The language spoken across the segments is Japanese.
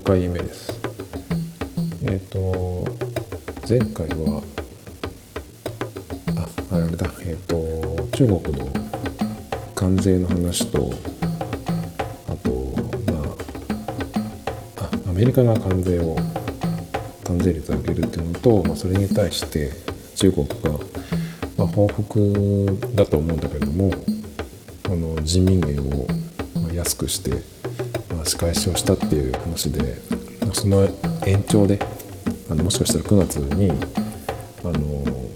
ちは、トミトです。今日が15回目です。えっ、と、前回は、あ、あれだ、えっ、と、中国の関税の話と、あと、まあ、あアメリカが関税を、関税率上げるっていうのと、まあ、それに対して中国が、まあ、報復だと思うんだけれども、あの人民元を安くして、仕返しをしたっていう話でその延長であのもしかしたら9月にあの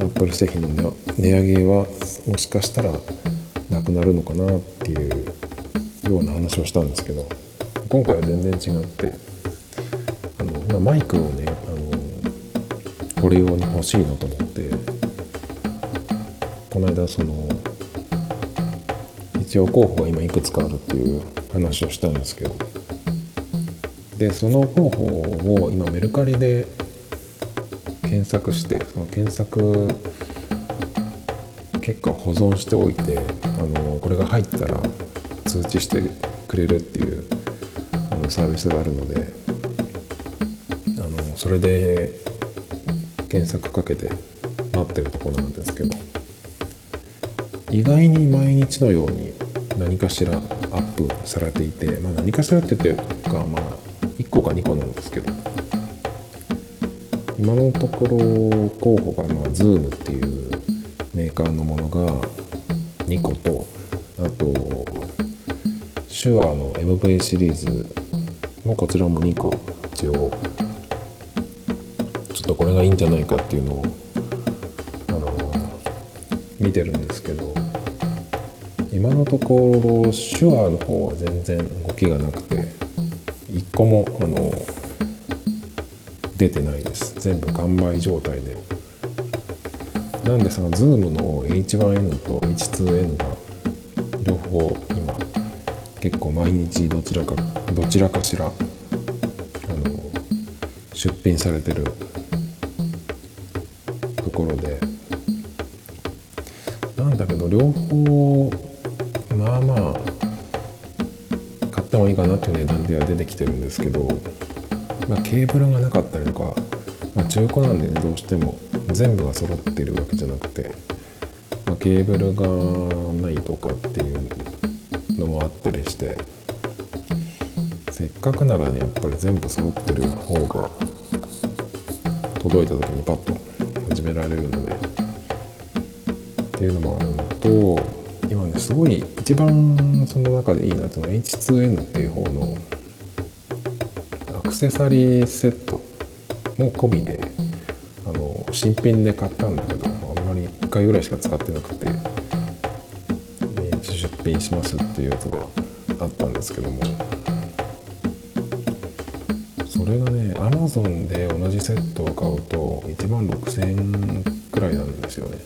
アップル製品の値上げはもしかしたらなくなるのかなっていうような話をしたんですけど今回は全然違ってあの、まあ、マイクをねあのこれ用に欲しいなと思ってこの間その一応候補が今いくつかあるっていう話をしたんですけど。でその候補を今メルカリで検索してその検索結果を保存しておいてあのこれが入ったら通知してくれるっていうあのサービスがあるのであのそれで検索かけて待ってるところなんですけど。意外に毎日のように何かしらアップされていて、まあ、何かしらって言っていうかまあ1個か2個なんですけど今のところ候補がまあ Zoom っていうメーカーのものが2個とあと手話の MV シリーズもこちらも2個一応ちょっとこれがいいんじゃないかっていうのをあの見てるんですけど今のところ手話の方は全然動きがなくて一個もあの出てないです。全部完売状態で。なんでその Zoom の H1N と H2N が両方今結構毎日どちらかどちらかしらあの出品されてるところで。なんだけど両方まあまあ買った方がいいかなっていう値段では出てきてるんですけど、まあ、ケーブルがなかったりとか、まあ、中古なんでねどうしても全部が揃ってるわけじゃなくて、まあ、ケーブルがないとかっていうのもあったりしてせっかくならねやっぱり全部揃ってる方が届いた時にパッと始められるのでっていうのもあるのとすごい一番その中でいいなってのは H2N っていう方のアクセサリーセットも込みであの新品で買ったんだけどあんまり1回ぐらいしか使ってなくて、出品しますっていうやつがあったんですけども。それがね Amazon で同じセットを買うと1万6000円くらいなんですよね。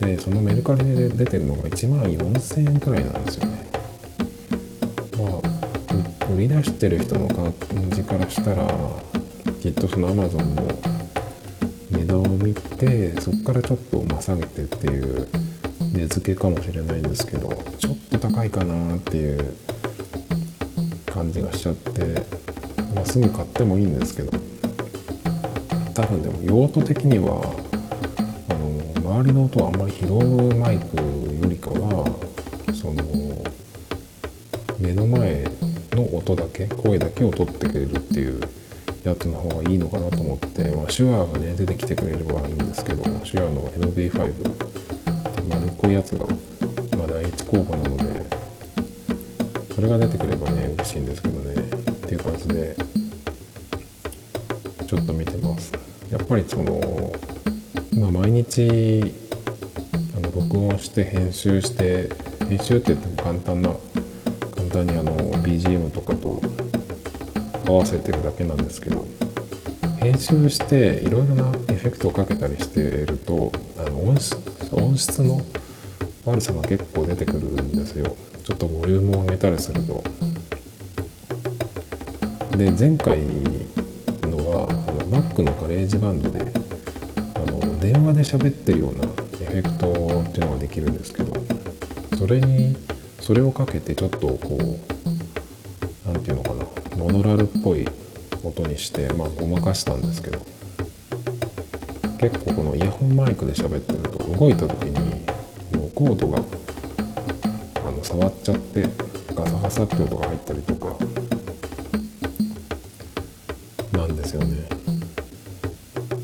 でそのメルカリで出てるのが1万4000円くらいなんですよね。まあ売り出してる人の感じからしたらきっとその Amazon の値段を見てそこからちょっとまあ下げてっていう値付けかもしれないんですけどちょっと高いかなっていう感じがしちゃって、まあ、すぐ買ってもいいんですけど多分でも用途的にはあの周りの音をあんまり拾うマイクよりかはその目の前の音だけ声だけを取ってくれるっていうやつの方がいいのかなと思って、まあ、手話がね出てきてくれればいいんですけど手話の MV5 って丸っこいやつが、ま、第一候補なのでそれが出てくればね嬉しいんですけどね。っていう感じでちょっと見てます。やっぱりそのまあ毎日あの録音して編集して編集って言っても簡単な簡単にあの BGM とかと合わせてるだけなんですけど編集していろいろなエフェクトをかけたりしてるとあの音質音質の悪さが結構出てくるんですよ。ちょっとボリュームを上げたりすると。で前回のはあの Mac の GarageBand での電話で喋ってるようなエフェクトっていうのができるんですけどそれにそれをかけてちょっとこう何て言うのかなモノラルっぽい音にしてまあごまかしたんですけど結構このイヤホンマイクで喋ってると動いた時にもうコードがあの触っちゃってガサガサって音が入ったりとかなんですよね。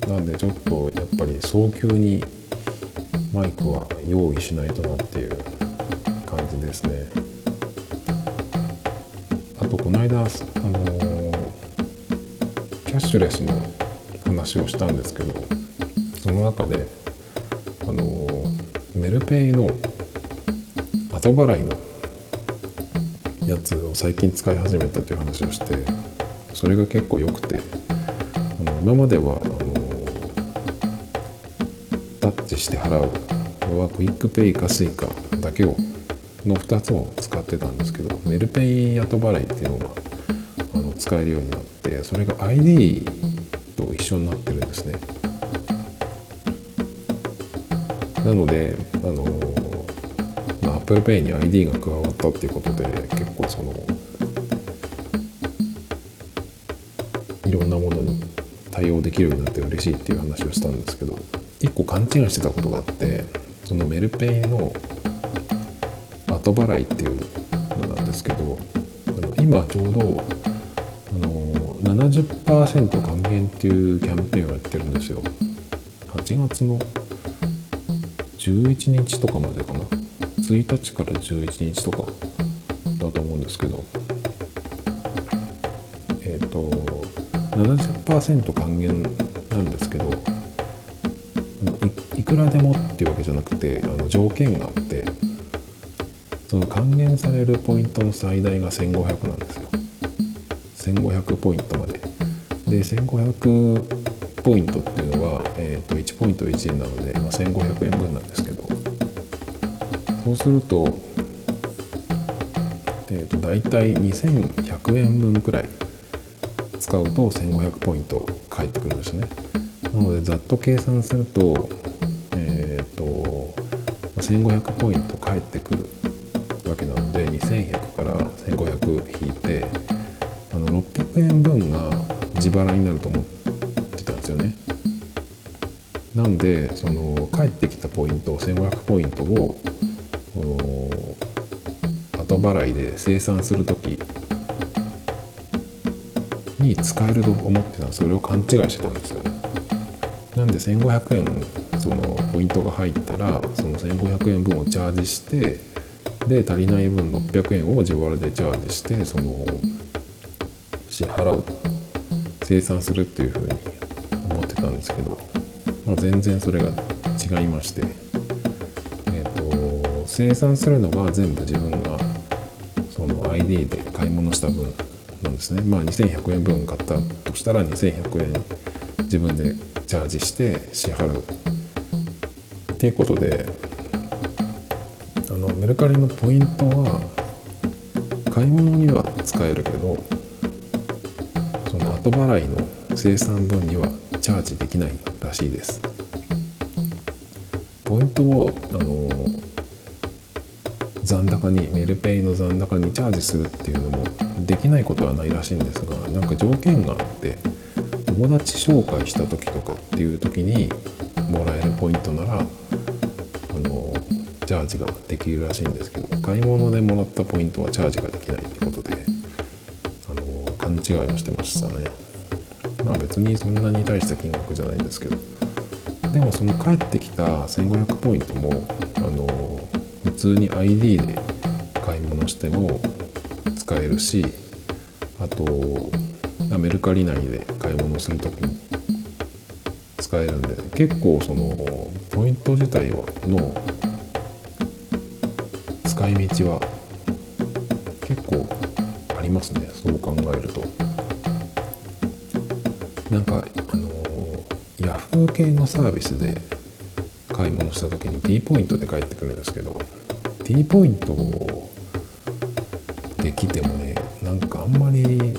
なんでちょっとやっぱり早急にマイクは用意しないとなっていう感じですね。あとこの間あのキャッシュレスの話をしたんですけどその中であのメルペイの後払いのやつを最近使い始めたという話をしてそれが結構良くてあの今まではタッチして払う。のは QUICPay か Suica だけをの2つを使ってたんですけどメルペイ後払いっていうのがあの使えるようになってそれが iD と一緒になってるんですね。なのであの、まあ、Apple Pay に ID が加わったっていうことで結構そのいろんなものに対応できるようになって嬉しいっていう話をしたんですけど。一個勘違いしてたことがあってそのメルペイの後払いっていうのなんですけど今ちょうどあの70%還元っていうキャンペーンをやってるんですよ。8月の11日とかまでかな？1日から11日とかだと思うんですけどえっ、ー、と70%還元なんですけどくらでもっていうわけじゃなくてあの条件があってその還元されるポイントの最大が1500なんですよ。1500ポイントまで。で1500ポイントっていうのは、えー、と1ポイント1円なので、まあ、1500円分なんですけど。そうすると,、えー、と大体2100円分くらい使うと1500ポイント返ってくるんですね。なのでざっと計算するとえっ、ー、と1500ポイント返ってくるわけなので2100から1500引いてあの600円分が自腹になると思ってたんですよね。なんでその返ってきたポイント1500ポイントを後払いで生産する時に使えると思ってたんですそれを勘違いしてたんですよ。なんで1500円そのポイントが入ったらその1500円分をチャージしてで足りない分600円を自腹でチャージしてその支払う生産するっていうふうに思ってたんですけど、まあ、全然それが違いまして、えーと、生産するのは全部自分がその ID で買い物した分なんですね。まあ2100円分買ったとしたら2100円自分でチャージして支払う。っていうことであのメルカリのポイントは買い物には使えるけどその後払いの生産分にはチャージできないらしいです。ポイントをあの残高にメルペイの残高にチャージするっていうのもできないことはないらしいんですがなんか条件があって友達紹介した時とかっていう時にもらえるポイントならあのチャージができるらしいんですけど買い物でもらったポイントはチャージができないってことであの勘違いをしてましたね。まあ別にそんなに大した金額じゃないんですけどでもその返ってきた1500ポイントもあの普通に ID で買い物しても使えるしあとメルカリ内で買い物する時も使えるんで結構そのポイント自体はの使い道は結構ありますねそう考えると。なんかあのヤフー系のサービスで買い物した時に T ポイントで返ってくるんですけど T ポイントできてもねなんかあんまり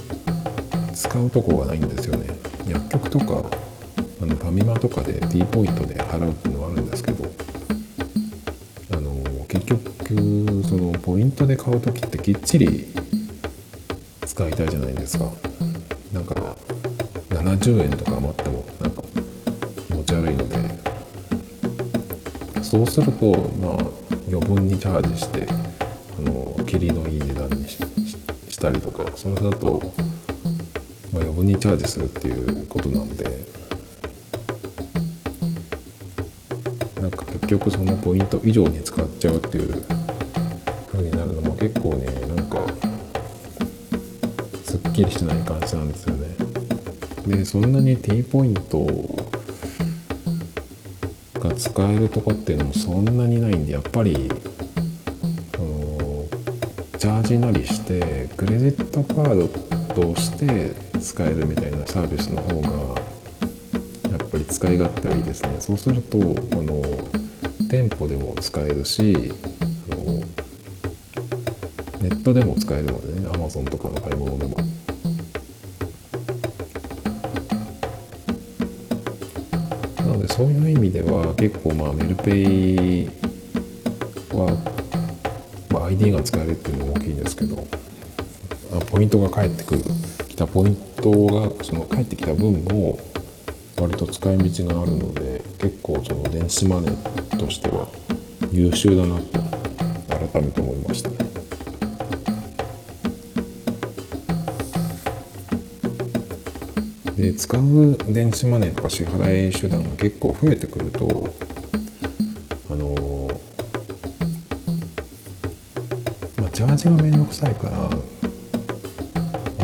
使うとこがないんですよね。薬局とかあのファミマとかで T ポイントで払うっていうのはあるんですけどあの結局そのポイントで買う時ってきっちり使いたいじゃないですか。なんか70円とか余ってもなんか持ち悪いので。そうするとまあ余分にチャージしてあの切りのいい値段にしたりとかそれだと、まあ、余分にチャージするっていうことなんで。なんか結局そのポイント以上に使っちゃうっていう風になるのも結構ねなんかすっきりしてない感じなんですよね。でそんなに T ポイントが使えるとこっていうのもそんなにないんでやっぱりあのチャージなりしてクレジットカードとして使えるみたいなサービスの方がぱり使い勝手はいいですね。そうするとあの店舗でも使えるしあのネットでも使えるのでね。Amazon とかの買い物でも。なのでそういう意味では結構まあメルペイは、まあ、ID が使えるっていうのも大きいんですけどポイントが返ってくる。きたポイントがその返ってきた分も割と使い道があるので結構その電子マネーとしては優秀だなと改めて思いました。で使う電子マネーとか支払い手段が結構増えてくるとあのまあチャージが面倒くさいから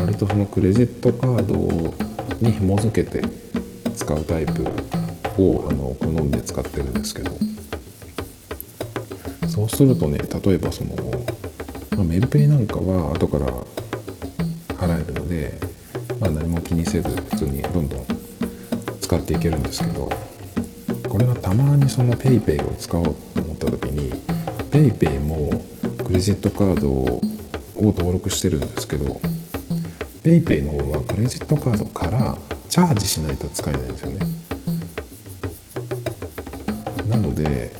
割とそのクレジットカードに紐付けて使うタイプをあの好んで使ってるんですけど。そうするとね例えばその、まあ、メルペイなんかは後から払えるので、まあ、何も気にせず普通にどんどん使っていけるんですけどこれがたまにその PayPay を使おうと思った時に PayPay もクレジットカードを登録してるんですけど PayPay の方はクレジットカードからチャージしないと使えないんですよね。なので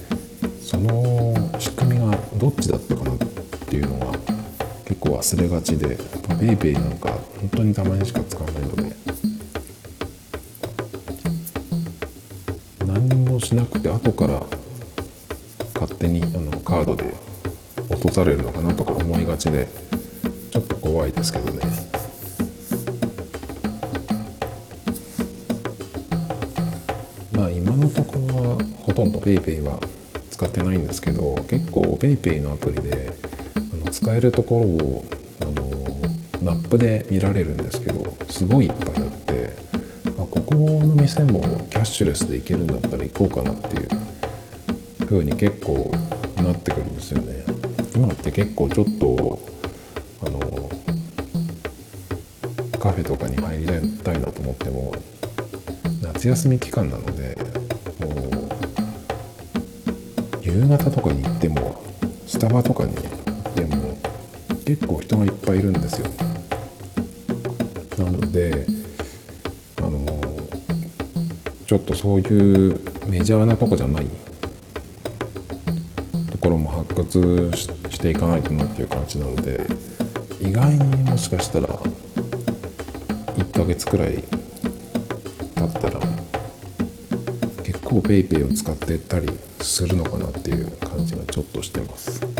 その仕組みがどっちだったかなっていうのが結構忘れがちで PayPay なんか本当にたまにしか使わないので何もしなくて後から勝手にあのカードで落とされるのかなとか思いがちでちょっと怖いですけどね。まあ今のところはほとんど PayPay は使ってないんですけど結構 PayPay のアプリであの使えるところをあのマップで見られるんですけどすごいいっぱいあってあここの店もキャッシュレスで行けるんだったら行こうかなっていう風に結構なってくるんですよね。今って結構ちょっとあのカフェとかに入りたいなと思っても夏休み期間なので方とかに行ってもスタバとかに行っても結構人がいっぱいいるんですよ。なのであのちょっとそういうメジャーなとこじゃない。ところも発掘していかないとなっていう感じなので意外にもしかしたら1ヶ月くらい経ったら構 PayPay を使ってたりするのかなっていう感じがちょっとしてます。